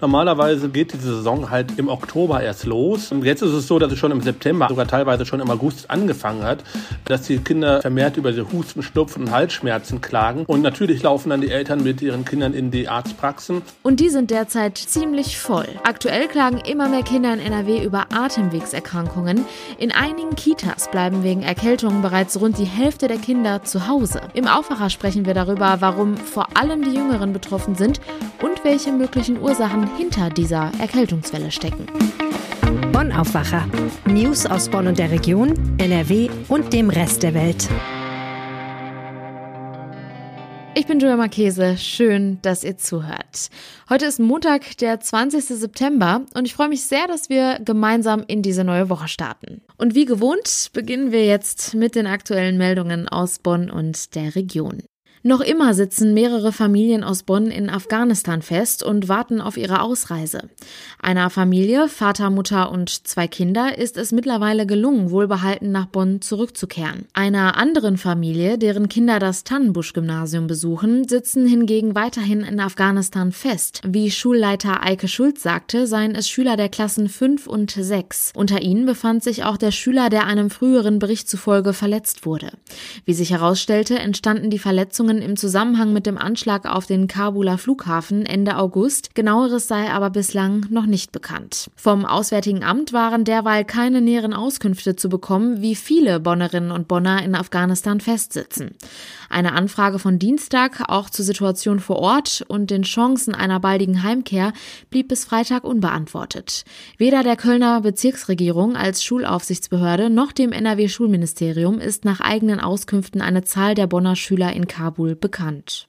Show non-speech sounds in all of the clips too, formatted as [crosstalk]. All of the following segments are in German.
Normalerweise geht diese Saison halt im Oktober erst los. Und jetzt ist es so, dass es schon im September, sogar teilweise schon im August angefangen hat, dass die Kinder vermehrt über diese Husten, Schnupfen und Halsschmerzen klagen. Und natürlich laufen dann die Eltern mit ihren Kindern in die Arztpraxen. Und die sind derzeit ziemlich voll. Aktuell klagen immer mehr Kinder in NRW über Atemwegserkrankungen. In einigen Kitas bleiben wegen Erkältungen bereits rund die Hälfte der Kinder zu Hause. Im Aufwacher sprechen wir darüber, warum vor allem die Jüngeren betroffen sind und welche möglichen Ursachen hinter dieser Erkältungswelle stecken. Bonn Aufwacher. News aus Bonn und der Region, NRW und dem Rest der Welt. Ich bin Julia Marchese. Schön, dass ihr zuhört. Heute ist Montag, der 20. September und ich freue mich sehr, dass wir gemeinsam in diese neue Woche starten. Und wie gewohnt beginnen wir jetzt mit den aktuellen Meldungen aus Bonn und der Region. Noch immer sitzen mehrere Familien aus Bonn in Afghanistan fest und warten auf ihre Ausreise. Einer Familie, Vater, Mutter und zwei Kinder, ist es mittlerweile gelungen, wohlbehalten nach Bonn zurückzukehren. Einer anderen Familie, deren Kinder das Tannenbusch-Gymnasium besuchen, sitzen hingegen weiterhin in Afghanistan fest. Wie Schulleiter Eike Schulz sagte, seien es Schüler der Klassen 5 und 6. Unter ihnen befand sich auch der Schüler, der einem früheren Bericht zufolge verletzt wurde. Wie sich herausstellte, entstanden die Verletzungen Ermittlungen im Zusammenhang mit dem Anschlag auf den Kabuler Flughafen Ende August. Genaueres sei aber bislang noch nicht bekannt. Vom Auswärtigen Amt waren derweil keine näheren Auskünfte zu bekommen, wie viele Bonnerinnen und Bonner in Afghanistan festsitzen. Eine Anfrage von Dienstag auch zur Situation vor Ort und den Chancen einer baldigen Heimkehr blieb bis Freitag unbeantwortet. Weder der Kölner Bezirksregierung als Schulaufsichtsbehörde noch dem NRW-Schulministerium ist nach eigenen Auskünften eine Zahl der Bonner Schüler in Kabul bekannt.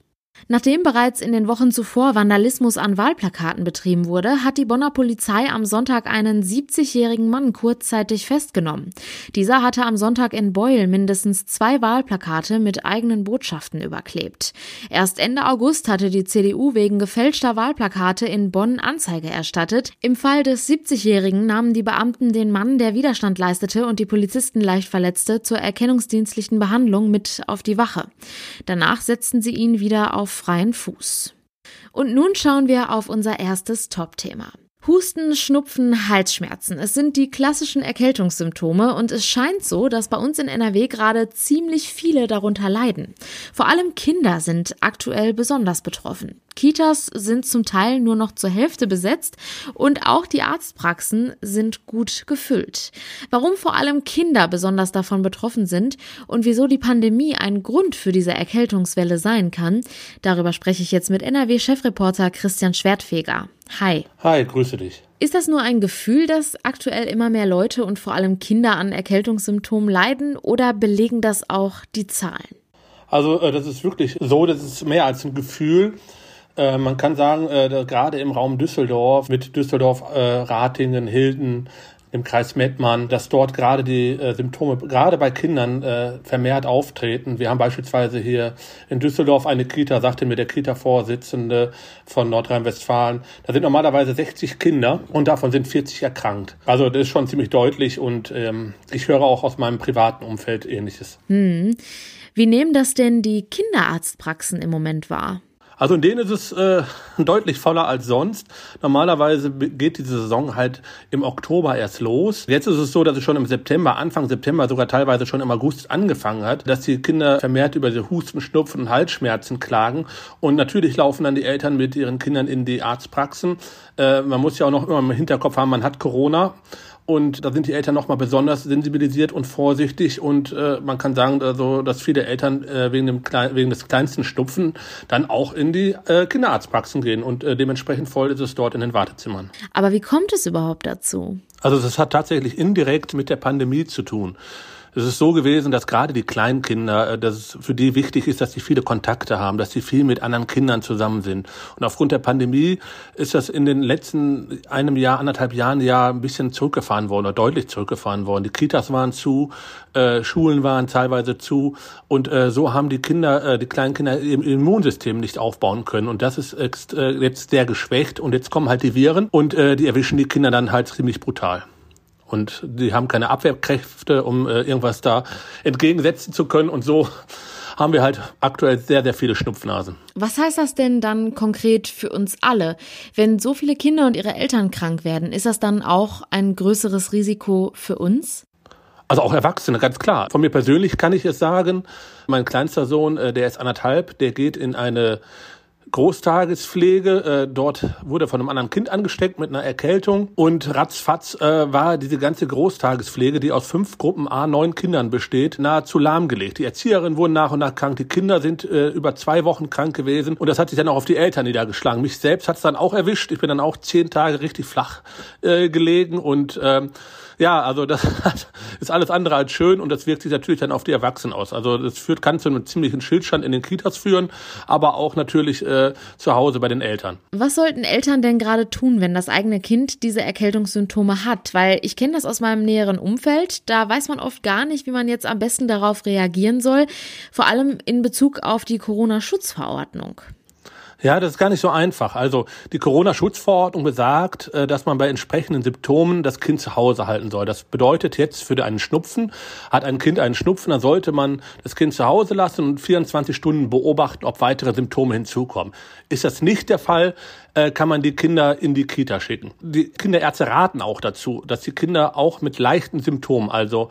Nachdem bereits in den Wochen zuvor Vandalismus an Wahlplakaten betrieben wurde, hat die Bonner Polizei am Sonntag einen 70-jährigen Mann kurzzeitig festgenommen. Dieser hatte am Sonntag in Beul mindestens zwei Wahlplakate mit eigenen Botschaften überklebt. Erst Ende August hatte die CDU wegen gefälschter Wahlplakate in Bonn Anzeige erstattet. Im Fall des 70-jährigen nahmen die Beamten den Mann, der Widerstand leistete und die Polizisten leicht verletzte, zur erkennungsdienstlichen Behandlung mit auf die Wache. Danach setzten sie ihn wieder auf freien Fuß. Und nun schauen wir auf unser erstes Top-Thema. Husten, Schnupfen, Halsschmerzen. Es sind die klassischen Erkältungssymptome und es scheint so, dass bei uns in NRW gerade ziemlich viele darunter leiden. Vor allem Kinder sind aktuell besonders betroffen. Kitas sind zum Teil nur noch zur Hälfte besetzt und auch die Arztpraxen sind gut gefüllt. Warum vor allem Kinder besonders davon betroffen sind und wieso die Pandemie ein Grund für diese Erkältungswelle sein kann, darüber spreche ich jetzt mit NRW-Chefreporter Christian Schwertfeger. Hi. Hi, grüße dich. Ist das nur ein Gefühl, dass aktuell immer mehr Leute und vor allem Kinder an Erkältungssymptomen leiden oder belegen das auch die Zahlen? Also äh, das ist wirklich so, das ist mehr als ein Gefühl. Äh, man kann sagen, äh, gerade im Raum Düsseldorf mit Düsseldorf, Ratingen, Hilden, im Kreis Mettmann, dass dort gerade die äh, Symptome, gerade bei Kindern, äh, vermehrt auftreten. Wir haben beispielsweise hier in Düsseldorf eine Kita, sagte mir der Kita-Vorsitzende von Nordrhein-Westfalen, da sind normalerweise 60 Kinder und davon sind 40 erkrankt. Also das ist schon ziemlich deutlich und ähm, ich höre auch aus meinem privaten Umfeld ähnliches. Hm. Wie nehmen das denn die Kinderarztpraxen im Moment wahr? Also in denen ist es äh, [laughs] deutlich voller als sonst. Normalerweise geht diese Saison halt im Oktober erst los. Jetzt ist es so, dass es schon im September, Anfang September, sogar teilweise schon im August angefangen hat, dass die Kinder vermehrt über diese Husten, Schnupfen und Halsschmerzen klagen. Und natürlich laufen dann die Eltern mit ihren Kindern in die Arztpraxen. Äh, man muss ja auch noch immer im Hinterkopf haben, man hat Corona. Und da sind die Eltern nochmal besonders sensibilisiert und vorsichtig. Und äh, man kann sagen, also, dass viele Eltern äh, wegen, dem wegen des kleinsten Stupfen dann auch in die äh, Kinderarztpraxen gehen. Und äh, dementsprechend voll ist es dort in den Wartezimmern. Aber wie kommt es überhaupt dazu? Also das hat tatsächlich indirekt mit der Pandemie zu tun. Es ist so gewesen, dass gerade die kleinen Kinder, äh, dass es für die wichtig ist, dass sie viele Kontakte haben, dass sie viel mit anderen Kindern zusammen sind. Und aufgrund der Pandemie ist das in den letzten einem Jahr, anderthalb Jahren ja ein bisschen zurückgefahren worden oder deutlich zurückgefahren worden. Die Kitas waren zu, äh, Schulen waren teilweise zu und äh, so haben die Kinder, äh, die kleinen Kinder im Immunsystem nicht aufbauen können. Und das ist jetzt, äh, jetzt sehr geschwächt und jetzt kommen halt die Viren und äh, die erwischen die Kinder dann halt ziemlich brutal. Und die haben keine Abwehrkräfte, um äh, irgendwas da entgegensetzen zu können. Und so haben wir halt aktuell sehr, sehr viele Schnupfnasen. Was heißt das denn dann konkret für uns alle? Wenn so viele Kinder und ihre Eltern krank werden, ist das dann auch ein größeres Risiko für uns? Also auch Erwachsene, ganz klar. Von mir persönlich kann ich es sagen, mein kleinster Sohn, äh, der ist anderthalb, der geht in eine Großtagespflege. Äh, dort wurde von einem anderen Kind angesteckt mit einer Erkältung und ratzfatz äh, war diese ganze Großtagespflege, die aus fünf Gruppen A neun Kindern besteht, nahezu lahmgelegt. Die Erzieherinnen wurden nach und nach krank, die Kinder sind äh, über zwei Wochen krank gewesen und das hat sich dann auch auf die Eltern niedergeschlagen. Mich selbst hat es dann auch erwischt. Ich bin dann auch zehn Tage richtig flach äh, gelegen und ähm, ja, also das [laughs] ist alles andere als schön und das wirkt sich natürlich dann auf die Erwachsenen aus. Also das führt kann zu einem ziemlichen Schildstand in den Kitas führen, aber auch natürlich äh, zu Hause bei den Eltern. Was sollten Eltern denn gerade tun, wenn das eigene Kind diese Erkältungssymptome hat? Weil ich kenne das aus meinem näheren Umfeld. Da weiß man oft gar nicht, wie man jetzt am besten darauf reagieren soll. Vor allem in Bezug auf die Corona-Schutzverordnung. Ja, das ist gar nicht so einfach. Also die Corona-Schutzverordnung besagt, äh, dass man bei entsprechenden Symptomen das Kind zu Hause halten soll. Das bedeutet jetzt für einen Schnupfen, hat ein Kind einen Schnupfen, dann sollte man das Kind zu Hause lassen und 24 Stunden beobachten, ob weitere Symptome hinzukommen. Ist das nicht der Fall, äh, kann man die Kinder in die Kita schicken. Die Kinderärzte raten auch dazu, dass die Kinder auch mit leichten Symptomen, also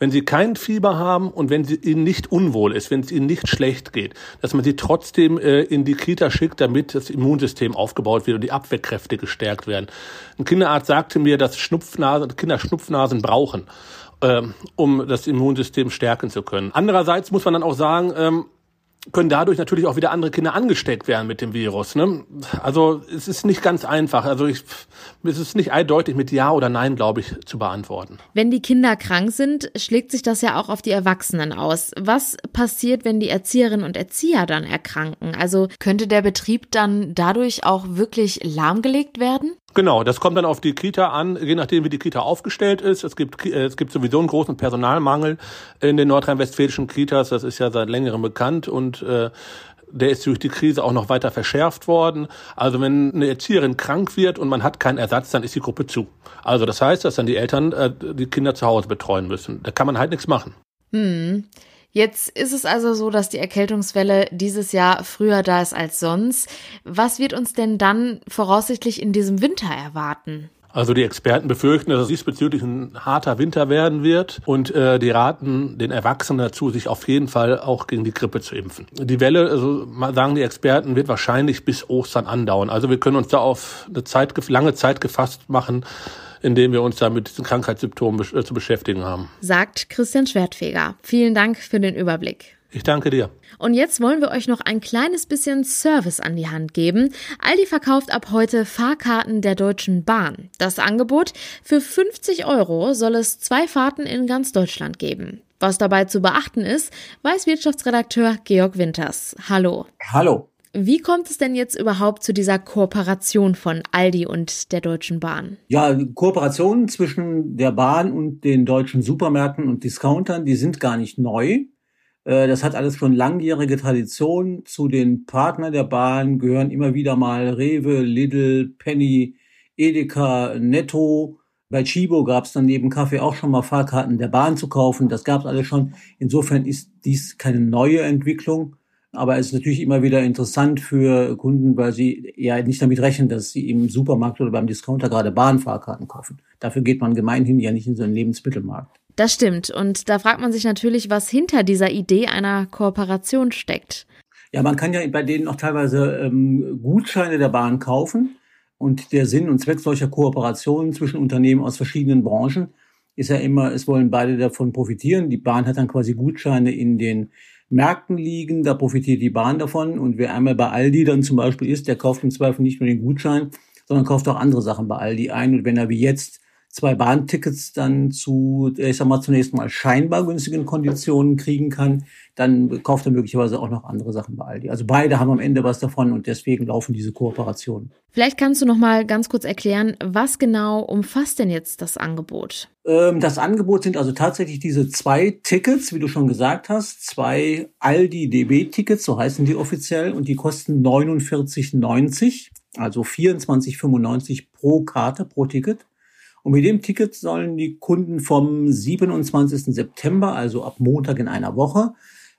wenn sie kein Fieber haben und wenn sie ihnen nicht unwohl ist, wenn es ihnen nicht schlecht geht, dass man sie trotzdem äh, in die Kita schickt, damit das Immunsystem aufgebaut wird und die Abwehrkräfte gestärkt werden. Ein Kinderarzt sagte mir, dass Schnupfnasen, Kinder Schnupfnasen brauchen, ähm, um das Immunsystem stärken zu können. Andererseits muss man dann auch sagen, ähm, können dadurch natürlich auch wieder andere Kinder angesteckt werden mit dem Virus. Ne? Also es ist nicht ganz einfach. Also ich, es ist nicht eindeutig mit Ja oder Nein, glaube ich, zu beantworten. Wenn die Kinder krank sind, schlägt sich das ja auch auf die Erwachsenen aus. Was passiert, wenn die Erzieherinnen und Erzieher dann erkranken? Also könnte der Betrieb dann dadurch auch wirklich lahmgelegt werden? Genau, das kommt dann auf die Kita an, je nachdem, wie die Kita aufgestellt ist. Es gibt, äh, es gibt sowieso einen großen Personalmangel in den nordrhein-westfälischen Kitas. Das ist ja seit längerem bekannt und äh, der ist durch die Krise auch noch weiter verschärft worden. Also wenn eine Erzieherin krank wird und man hat keinen Ersatz, dann ist die Gruppe zu. Also das heißt, dass dann die Eltern äh, die Kinder zu Hause betreuen müssen. Da kann man halt nichts machen. Hm. Jetzt ist es also so, dass die Erkältungswelle dieses Jahr früher da ist als sonst. Was wird uns denn dann voraussichtlich in diesem Winter erwarten? Also die Experten befürchten, dass es diesbezüglich ein harter Winter werden wird und äh, die raten den Erwachsenen dazu, sich auf jeden Fall auch gegen die Grippe zu impfen. Die Welle, also sagen die Experten, wird wahrscheinlich bis Ostern andauern. Also wir können uns da auf eine Zeit, lange Zeit gefasst machen, indem wir uns da mit diesen Krankheitssymptomen äh, zu beschäftigen haben. Sagt Christian Schwertfeger. Vielen Dank für den Überblick. Ich danke dir. Und jetzt wollen wir euch noch ein kleines bisschen Service an die Hand geben. Aldi verkauft ab heute Fahrkarten der Deutschen Bahn. Das Angebot für 50 Euro soll es zwei Fahrten in ganz Deutschland geben. Was dabei zu beachten ist, weiß Wirtschaftsredakteur Georg Winters. Hallo. Hallo. Wie kommt es denn jetzt überhaupt zu dieser Kooperation von Aldi und der Deutschen Bahn? Ja, Kooperationen zwischen der Bahn und den deutschen Supermärkten und Discountern, die sind gar nicht neu. Äh, das hat alles schon langjährige Tradition. Zu den Partnern der Bahn gehören immer wieder mal Rewe, Lidl, Penny, Edeka, Netto. Bei Chibo gab es dann neben Kaffee auch schon mal Fahrkarten der Bahn zu kaufen. Das gab es alles schon. Insofern ist dies keine neue Entwicklung. Aber es ist natürlich immer wieder interessant für Kunden, weil sie ja nicht damit rechnen, dass sie im Supermarkt oder beim Discounter gerade Bahnfahrkarten kaufen. Dafür geht man gemeinhin ja nicht in so einen Lebensmittelmarkt. Das stimmt. Und da fragt man sich natürlich, was hinter dieser Idee einer Kooperation steckt. Ja, man kann ja bei denen auch teilweise ähm, Gutscheine der Bahn kaufen. Und der Sinn und Zweck solcher Kooperationen zwischen Unternehmen aus verschiedenen Branchen ist ja immer, es wollen beide davon profitieren. Die Bahn hat dann quasi Gutscheine in den Märkten liegen, da profitiert die Bahn davon. Und wer einmal bei Aldi dann zum Beispiel ist, der kauft im Zweifel nicht nur den Gutschein, sondern kauft auch andere Sachen bei Aldi ein. Und wenn er wie jetzt zwei Bahntickets dann zu, ich sag mal, zunächst mal scheinbar günstigen Konditionen kriegen kann, dann kauft er möglicherweise auch noch andere Sachen bei Aldi. Also beide haben am Ende was davon und deswegen laufen diese Kooperationen. Vielleicht kannst du noch mal ganz kurz erklären, was genau umfasst denn jetzt das Angebot? Ähm, das Angebot sind also tatsächlich diese zwei Tickets, wie du schon gesagt hast, zwei Aldi DB-Tickets, so heißen die offiziell, und die kosten 49,90, also 24,95 pro Karte, pro Ticket. Und mit dem Ticket sollen die Kunden vom 27. September, also ab Montag in einer Woche,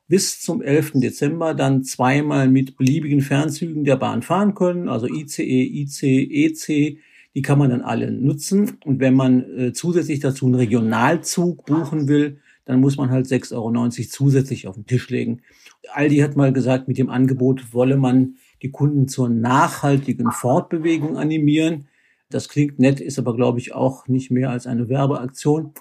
bis zum 11. Dezember dann zweimal mit beliebigen Fernzügen der Bahn fahren können, also ICE, IC, EC, die kann man dann alle nutzen. Und wenn man äh, zusätzlich dazu einen Regionalzug buchen will, dann muss man halt 6,90 Euro zusätzlich auf den Tisch legen. Aldi hat mal gesagt, mit dem Angebot wolle man die Kunden zur nachhaltigen Fortbewegung animieren. Das klingt nett, ist aber, glaube ich, auch nicht mehr als eine Werbeaktion,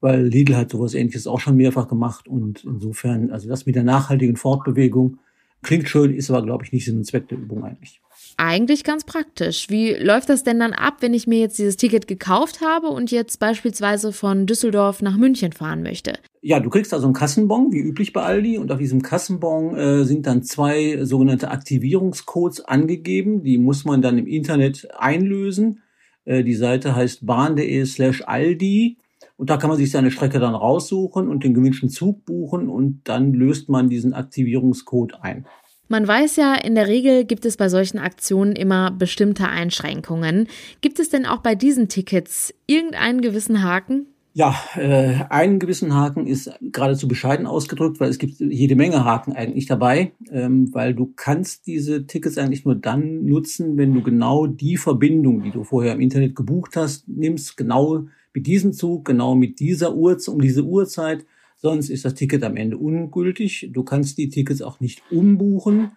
weil Lidl hat sowas ähnliches auch schon mehrfach gemacht. Und insofern, also das mit der nachhaltigen Fortbewegung klingt schön, ist aber, glaube ich, nicht Sinn und Zweck der Übung eigentlich. Eigentlich ganz praktisch. Wie läuft das denn dann ab, wenn ich mir jetzt dieses Ticket gekauft habe und jetzt beispielsweise von Düsseldorf nach München fahren möchte? Ja, du kriegst also einen Kassenbon, wie üblich bei Aldi, und auf diesem Kassenbon äh, sind dann zwei sogenannte Aktivierungscodes angegeben. Die muss man dann im Internet einlösen. Äh, die Seite heißt bahn.de slash Aldi. Und da kann man sich seine Strecke dann raussuchen und den gewünschten Zug buchen und dann löst man diesen Aktivierungscode ein. Man weiß ja, in der Regel gibt es bei solchen Aktionen immer bestimmte Einschränkungen. Gibt es denn auch bei diesen Tickets irgendeinen gewissen Haken? Ja, äh, einen gewissen Haken ist geradezu bescheiden ausgedrückt, weil es gibt jede Menge Haken eigentlich dabei, ähm, weil du kannst diese Tickets eigentlich nur dann nutzen, wenn du genau die Verbindung, die du vorher im Internet gebucht hast, nimmst, genau mit diesem Zug, genau mit dieser Uhrzeit, um diese Uhrzeit, sonst ist das Ticket am Ende ungültig. Du kannst die Tickets auch nicht umbuchen.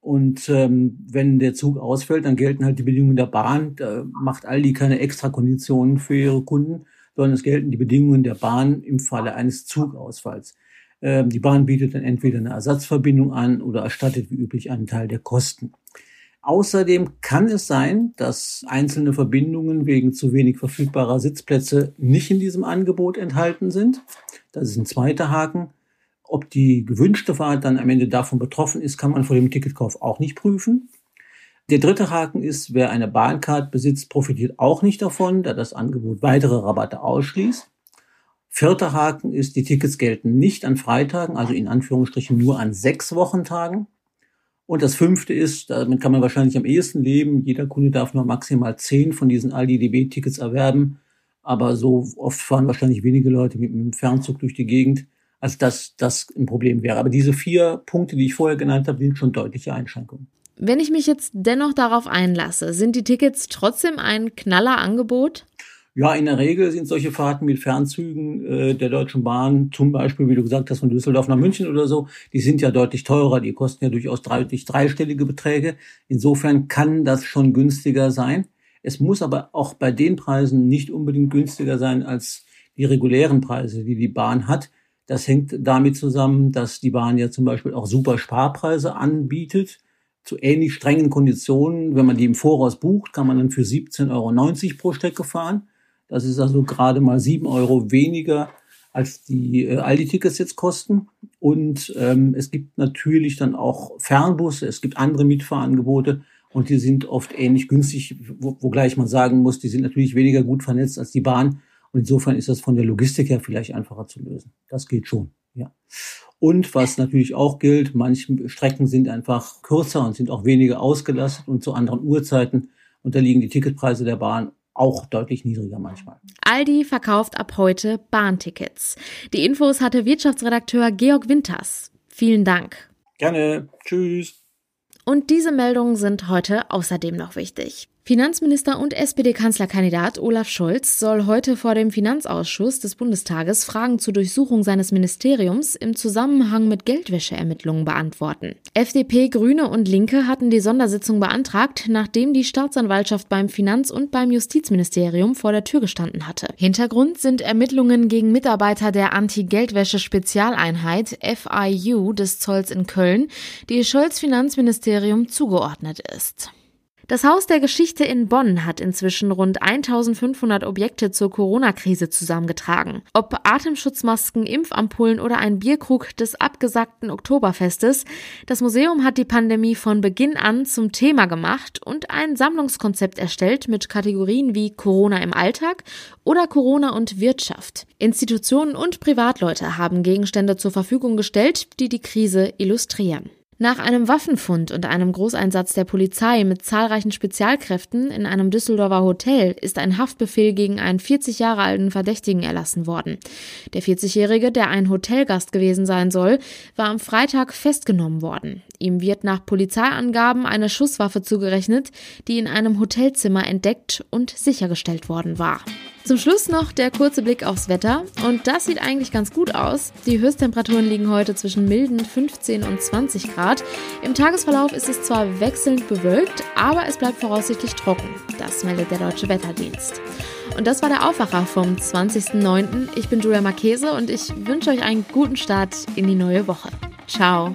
Und ähm, wenn der Zug ausfällt, dann gelten halt die Bedingungen der Bahn. Da macht Aldi keine Extrakonditionen für ihre Kunden sondern es gelten die Bedingungen der Bahn im Falle eines Zugausfalls. Ähm, die Bahn bietet dann entweder eine Ersatzverbindung an oder erstattet wie üblich einen Teil der Kosten. Außerdem kann es sein, dass einzelne Verbindungen wegen zu wenig verfügbarer Sitzplätze nicht in diesem Angebot enthalten sind. Das ist ein zweiter Haken. Ob die gewünschte Fahrt dann am Ende davon betroffen ist, kann man vor dem Ticketkauf auch nicht prüfen. Der dritte Haken ist, wer eine Bahncard besitzt, profitiert auch nicht davon, da das Angebot weitere Rabatte ausschließt. Vierter Haken ist, die Tickets gelten nicht an Freitagen, also in Anführungsstrichen nur an sechs Wochentagen. Und das fünfte ist, damit kann man wahrscheinlich am ehesten leben, jeder Kunde darf nur maximal zehn von diesen Aldi-DB-Tickets erwerben. Aber so oft fahren wahrscheinlich wenige Leute mit einem Fernzug durch die Gegend, als dass das ein Problem wäre. Aber diese vier Punkte, die ich vorher genannt habe, sind schon deutliche Einschränkungen. Wenn ich mich jetzt dennoch darauf einlasse, sind die Tickets trotzdem ein knaller Angebot? Ja, in der Regel sind solche Fahrten mit Fernzügen äh, der Deutschen Bahn, zum Beispiel, wie du gesagt hast, von Düsseldorf nach München oder so, die sind ja deutlich teurer, die kosten ja durchaus deutlich dreistellige Beträge. Insofern kann das schon günstiger sein. Es muss aber auch bei den Preisen nicht unbedingt günstiger sein als die regulären Preise, die die Bahn hat. Das hängt damit zusammen, dass die Bahn ja zum Beispiel auch super Sparpreise anbietet zu ähnlich strengen Konditionen. Wenn man die im Voraus bucht, kann man dann für 17,90 Euro pro Strecke fahren. Das ist also gerade mal 7 Euro weniger, als die äh, Aldi-Tickets jetzt kosten. Und ähm, es gibt natürlich dann auch Fernbusse, es gibt andere Mitfahrangebote und die sind oft ähnlich günstig, wo, wogleich man sagen muss, die sind natürlich weniger gut vernetzt als die Bahn. Und insofern ist das von der Logistik her vielleicht einfacher zu lösen. Das geht schon, ja. Und was natürlich auch gilt, manche Strecken sind einfach kürzer und sind auch weniger ausgelastet und zu anderen Uhrzeiten unterliegen die Ticketpreise der Bahn auch deutlich niedriger manchmal. Aldi verkauft ab heute Bahntickets. Die Infos hatte Wirtschaftsredakteur Georg Winters. Vielen Dank. Gerne. Tschüss. Und diese Meldungen sind heute außerdem noch wichtig. Finanzminister und SPD-Kanzlerkandidat Olaf Scholz soll heute vor dem Finanzausschuss des Bundestages Fragen zur Durchsuchung seines Ministeriums im Zusammenhang mit Geldwäscheermittlungen beantworten. FDP, Grüne und Linke hatten die Sondersitzung beantragt, nachdem die Staatsanwaltschaft beim Finanz- und beim Justizministerium vor der Tür gestanden hatte. Hintergrund sind Ermittlungen gegen Mitarbeiter der Anti-Geldwäsche-Spezialeinheit FIU des Zolls in Köln, die Scholz Finanzministerium zugeordnet ist. Das Haus der Geschichte in Bonn hat inzwischen rund 1500 Objekte zur Corona-Krise zusammengetragen. Ob Atemschutzmasken, Impfampullen oder ein Bierkrug des abgesagten Oktoberfestes, das Museum hat die Pandemie von Beginn an zum Thema gemacht und ein Sammlungskonzept erstellt mit Kategorien wie Corona im Alltag oder Corona und Wirtschaft. Institutionen und Privatleute haben Gegenstände zur Verfügung gestellt, die die Krise illustrieren. Nach einem Waffenfund und einem Großeinsatz der Polizei mit zahlreichen Spezialkräften in einem Düsseldorfer Hotel ist ein Haftbefehl gegen einen 40 Jahre alten Verdächtigen erlassen worden. Der 40-Jährige, der ein Hotelgast gewesen sein soll, war am Freitag festgenommen worden. Ihm wird nach Polizeiangaben eine Schusswaffe zugerechnet, die in einem Hotelzimmer entdeckt und sichergestellt worden war. Zum Schluss noch der kurze Blick aufs Wetter. Und das sieht eigentlich ganz gut aus. Die Höchsttemperaturen liegen heute zwischen milden 15 und 20 Grad. Im Tagesverlauf ist es zwar wechselnd bewölkt, aber es bleibt voraussichtlich trocken. Das meldet der Deutsche Wetterdienst. Und das war der Aufwacher vom 20.09. Ich bin Julia Marchese und ich wünsche euch einen guten Start in die neue Woche. Ciao.